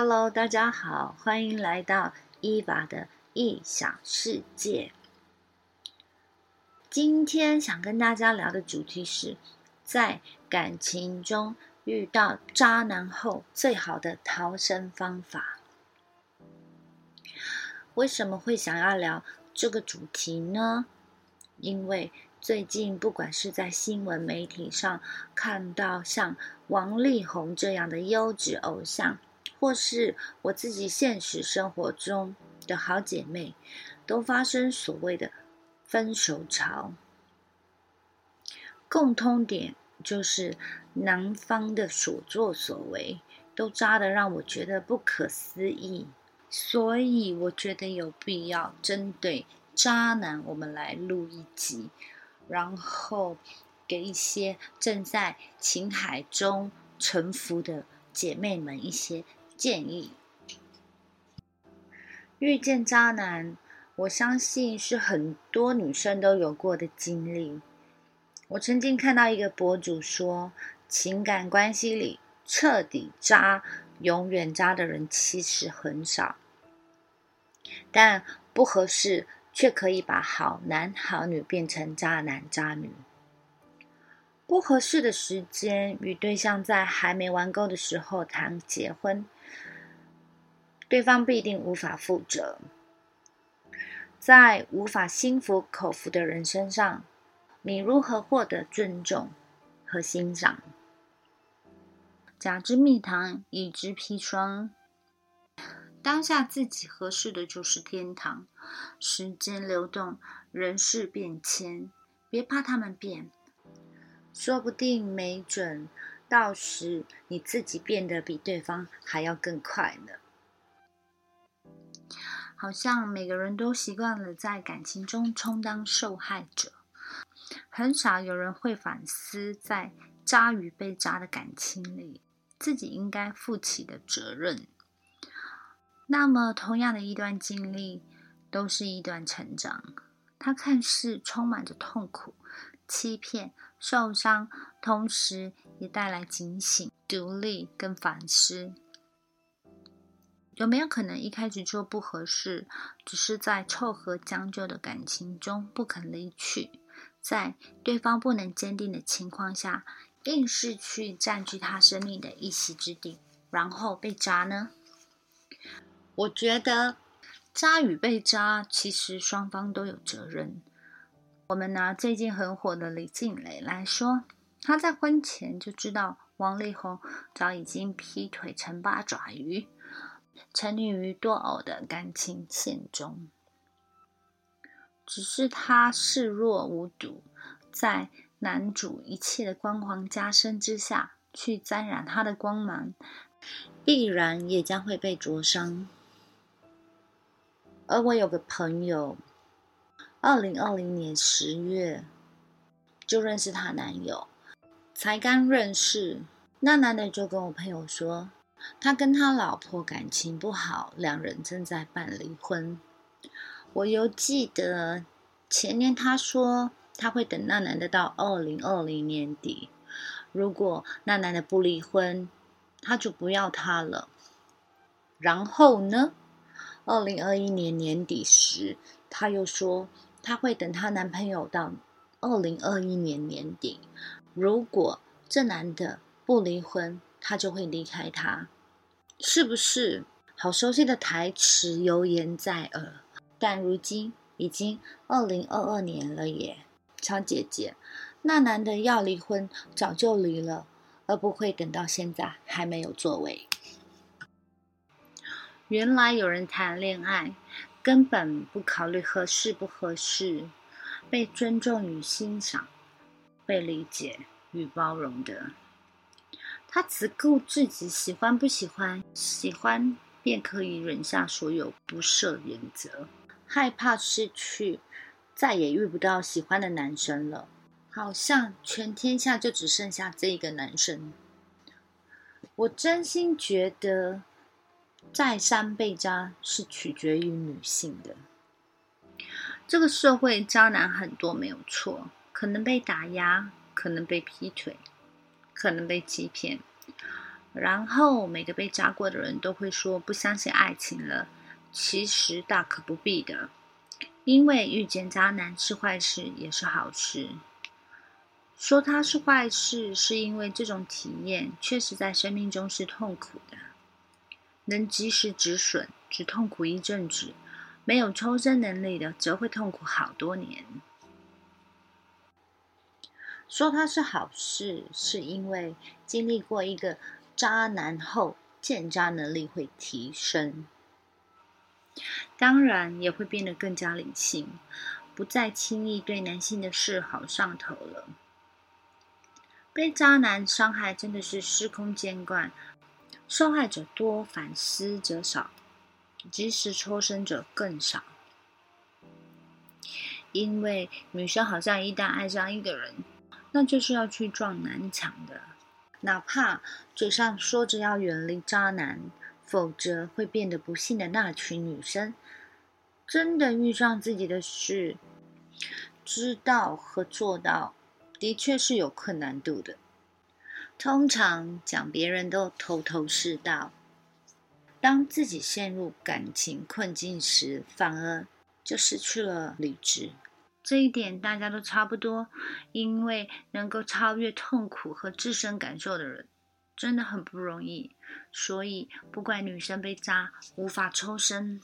Hello，大家好，欢迎来到伊娃的异想世界。今天想跟大家聊的主题是，在感情中遇到渣男后最好的逃生方法。为什么会想要聊这个主题呢？因为最近不管是在新闻媒体上看到像王力宏这样的优质偶像，或是我自己现实生活中的好姐妹，都发生所谓的分手潮。共通点就是男方的所作所为都渣的让我觉得不可思议，所以我觉得有必要针对渣男，我们来录一集，然后给一些正在情海中沉浮的姐妹们一些建议。遇见渣男，我相信是很多女生都有过的经历。我曾经看到一个博主说，情感关系里彻底渣、永远渣的人其实很少，但不合适却可以把好男好女变成渣男渣女。不合适的时间与对象在还没玩够的时候谈结婚，对方必定无法负责，在无法心服口服的人身上。你如何获得尊重和欣赏？假之蜜糖，乙之砒霜。当下自己合适的就是天堂。时间流动，人事变迁，别怕他们变，说不定、没准，到时你自己变得比对方还要更快呢。好像每个人都习惯了在感情中充当受害者。很少有人会反思，在渣与被渣的感情里，自己应该负起的责任。那么，同样的一段经历，都是一段成长。它看似充满着痛苦、欺骗、受伤，同时也带来警醒、独立跟反思。有没有可能一开始就不合适，只是在凑合将就的感情中不肯离去？在对方不能坚定的情况下，硬是去占据他生命的一席之地，然后被渣呢？我觉得渣与被渣，其实双方都有责任。我们拿最近很火的李静蕾来说，她在婚前就知道王力宏早已经劈腿成八爪鱼，沉溺于多偶的感情线中。只是他视若无睹，在男主一切的光环加深之下去沾染他的光芒，必然也将会被灼伤。而我有个朋友，二零二零年十月就认识她男友，才刚认识，那男的就跟我朋友说，他跟他老婆感情不好，两人正在办离婚。我犹记得前年他说他会等那男的到二零二零年底，如果那男的不离婚，他就不要他了。然后呢，二零二一年年底时，他又说他会等她男朋友到二零二一年年底，如果这男的不离婚，他就会离开他。是不是好熟悉的台词，犹言在耳？但如今已经二零二二年了耶，乔姐姐，那男的要离婚早就离了，而不会等到现在还没有作为。原来有人谈恋爱根本不考虑合适不合适，被尊重与欣赏，被理解与包容的，他只顾自己喜欢不喜欢，喜欢便可以忍下所有不设原则。害怕失去，再也遇不到喜欢的男生了，好像全天下就只剩下这一个男生。我真心觉得，再三被渣是取决于女性的。这个社会渣男很多没有错，可能被打压，可能被劈腿，可能被欺骗，然后每个被渣过的人都会说不相信爱情了。其实大可不必的，因为遇见渣男是坏事也是好事。说它是坏事，是因为这种体验确实在生命中是痛苦的。能及时止损，只痛苦一阵子；没有抽身能力的，则会痛苦好多年。说它是好事，是因为经历过一个渣男后，见渣能力会提升，当然也会变得更加理性，不再轻易对男性的示好上头了。被渣男伤害真的是司空见惯，受害者多，反思者少，及时抽身者更少。因为女生好像一旦爱上一个人，那就是要去撞南墙的，哪怕嘴上说着要远离渣男，否则会变得不幸的那群女生，真的遇上自己的事，知道和做到。的确是有困难度的。通常讲别人都头头是道，当自己陷入感情困境时，反而就失去了理智。这一点大家都差不多，因为能够超越痛苦和自身感受的人，真的很不容易。所以不怪女生被渣无法抽身，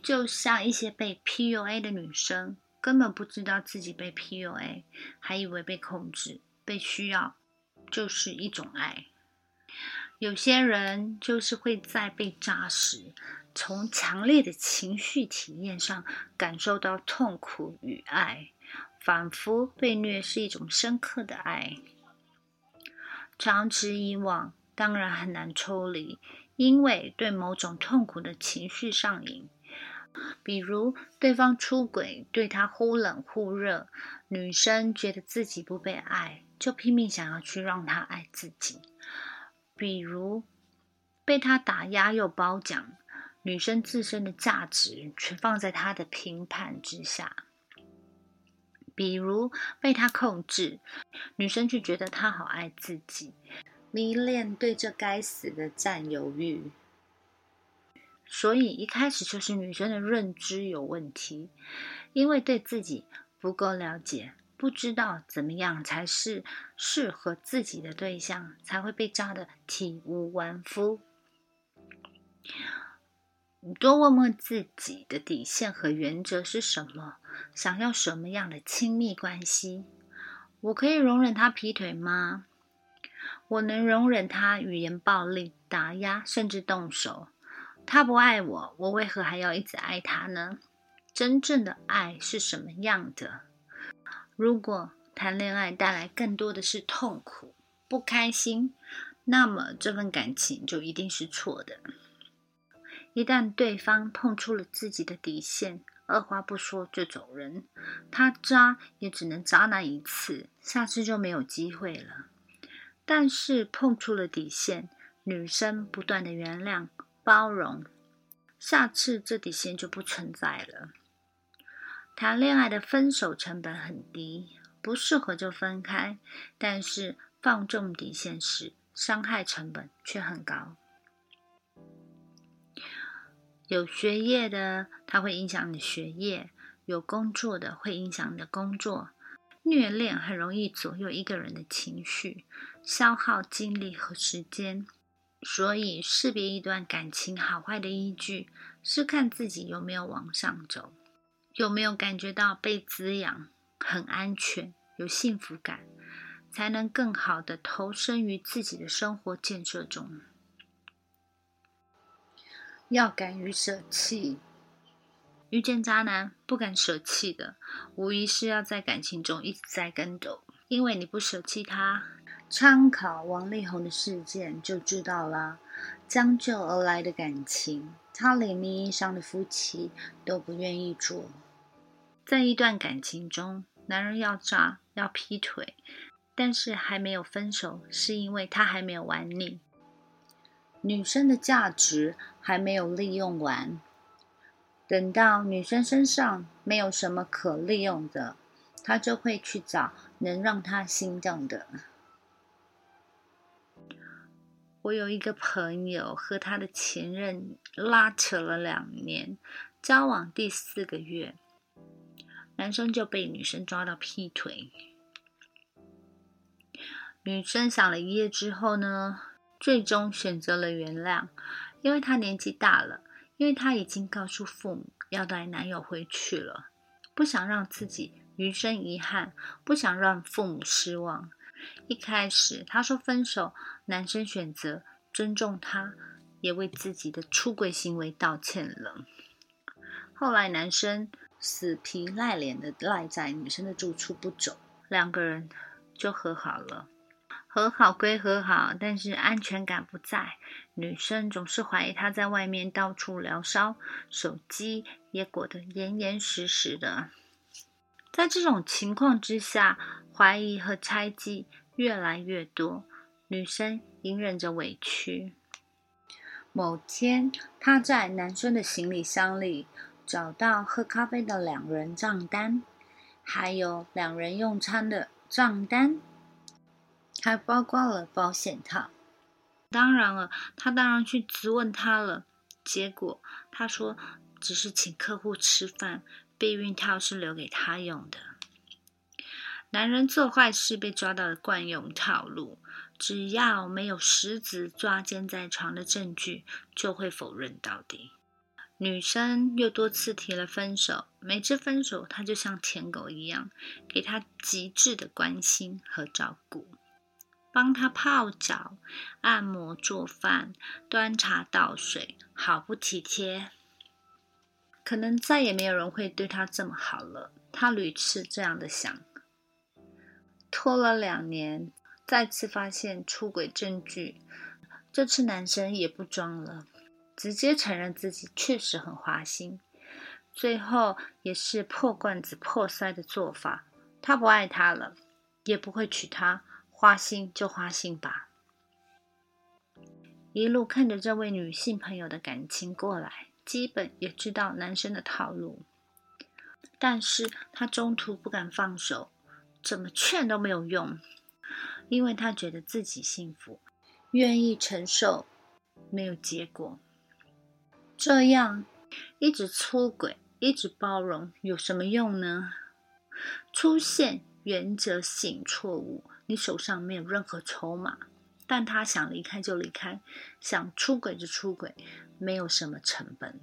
就像一些被 PUA 的女生。根本不知道自己被 PUA，还以为被控制、被需要，就是一种爱。有些人就是会在被扎时，从强烈的情绪体验上感受到痛苦与爱，仿佛被虐是一种深刻的爱。长此以往，当然很难抽离，因为对某种痛苦的情绪上瘾。比如对方出轨，对他忽冷忽热，女生觉得自己不被爱，就拼命想要去让他爱自己。比如被他打压又褒奖，女生自身的价值全放在他的评判之下。比如被他控制，女生却觉得他好爱自己，迷恋对这该死的占有欲。所以一开始就是女生的认知有问题，因为对自己不够了解，不知道怎么样才是适合自己的对象，才会被扎的体无完肤。多问问自己的底线和原则是什么，想要什么样的亲密关系？我可以容忍他劈腿吗？我能容忍他语言暴力、打压，甚至动手？他不爱我，我为何还要一直爱他呢？真正的爱是什么样的？如果谈恋爱带来更多的是痛苦、不开心，那么这份感情就一定是错的。一旦对方碰触了自己的底线，二话不说就走人，他渣也只能渣那一次，下次就没有机会了。但是碰触了底线，女生不断的原谅。包容，下次这底线就不存在了。谈恋爱的分手成本很低，不适合就分开。但是放纵底线时，伤害成本却很高。有学业的，它会影响你学业；有工作的，会影响你的工作。虐恋很容易左右一个人的情绪，消耗精力和时间。所以，识别一段感情好坏的依据是看自己有没有往上走，有没有感觉到被滋养、很安全、有幸福感，才能更好的投身于自己的生活建设中。要敢于舍弃，遇见渣男不敢舍弃的，无疑是要在感情中一直在跟斗，因为你不舍弃他。参考王力宏的事件就知道了，将就而来的感情，他连名义上的夫妻都不愿意做。在一段感情中，男人要渣要劈腿，但是还没有分手，是因为他还没有玩腻。女生的价值还没有利用完，等到女生身上没有什么可利用的，他就会去找能让他心动的。我有一个朋友和他的前任拉扯了两年，交往第四个月，男生就被女生抓到劈腿。女生想了一夜之后呢，最终选择了原谅，因为她年纪大了，因为她已经告诉父母要带男友回去了，不想让自己余生遗憾，不想让父母失望。一开始她说分手，男生选择尊重她，也为自己的出轨行为道歉了。后来男生死皮赖脸的赖在女生的住处不走，两个人就和好了。和好归和好，但是安全感不在。女生总是怀疑他在外面到处聊骚，手机也裹得严严实实的。在这种情况之下，怀疑和猜忌越来越多，女生隐忍着委屈。某天，她在男生的行李箱里找到喝咖啡的两人账单，还有两人用餐的账单。还包括了保险套。当然了，他当然去质问他了。结果他说只是请客户吃饭，避孕套是留给他用的。男人做坏事被抓到的惯用套路，只要没有实质抓奸在床的证据，就会否认到底。女生又多次提了分手，每次分手他就像舔狗一样，给他极致的关心和照顾。帮他泡脚、按摩、做饭、端茶倒水，好不体贴。可能再也没有人会对他这么好了。他屡次这样的想。拖了两年，再次发现出轨证据，这次男生也不装了，直接承认自己确实很花心。最后也是破罐子破摔的做法。他不爱他了，也不会娶她。花心就花心吧，一路看着这位女性朋友的感情过来，基本也知道男生的套路，但是他中途不敢放手，怎么劝都没有用，因为他觉得自己幸福，愿意承受，没有结果，这样一直出轨，一直包容有什么用呢？出现原则性错误。你手上没有任何筹码，但他想离开就离开，想出轨就出轨，没有什么成本。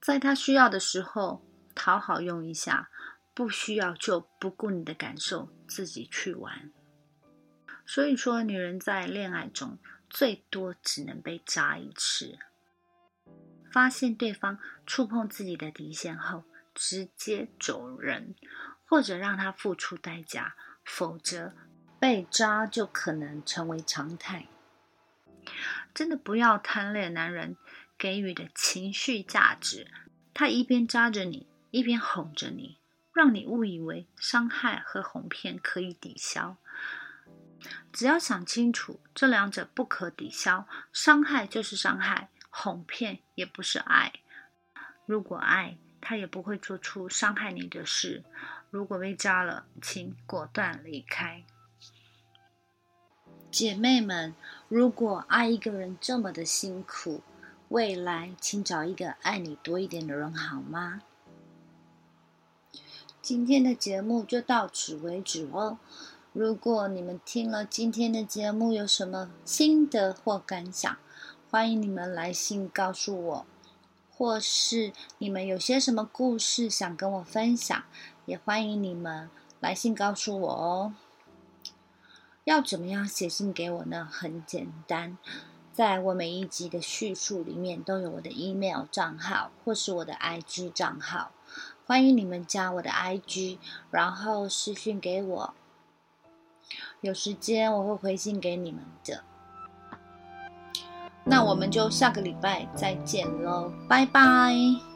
在他需要的时候讨好用一下，不需要就不顾你的感受，自己去玩。所以说，女人在恋爱中最多只能被扎一次。发现对方触碰自己的底线后，直接走人，或者让他付出代价。否则，被扎就可能成为常态。真的不要贪恋男人给予的情绪价值，他一边扎着你，一边哄着你，让你误以为伤害和哄骗可以抵消。只要想清楚，这两者不可抵消，伤害就是伤害，哄骗也不是爱。如果爱，他也不会做出伤害你的事。如果被扎了，请果断离开。姐妹们，如果爱一个人这么的辛苦，未来请找一个爱你多一点的人好吗？今天的节目就到此为止哦。如果你们听了今天的节目有什么心得或感想，欢迎你们来信告诉我，或是你们有些什么故事想跟我分享。也欢迎你们来信告诉我哦。要怎么样写信给我呢？很简单，在我每一集的叙述里面都有我的 email 账号或是我的 IG 账号，欢迎你们加我的 IG，然后私讯给我。有时间我会回信给你们的。那我们就下个礼拜再见喽，拜拜。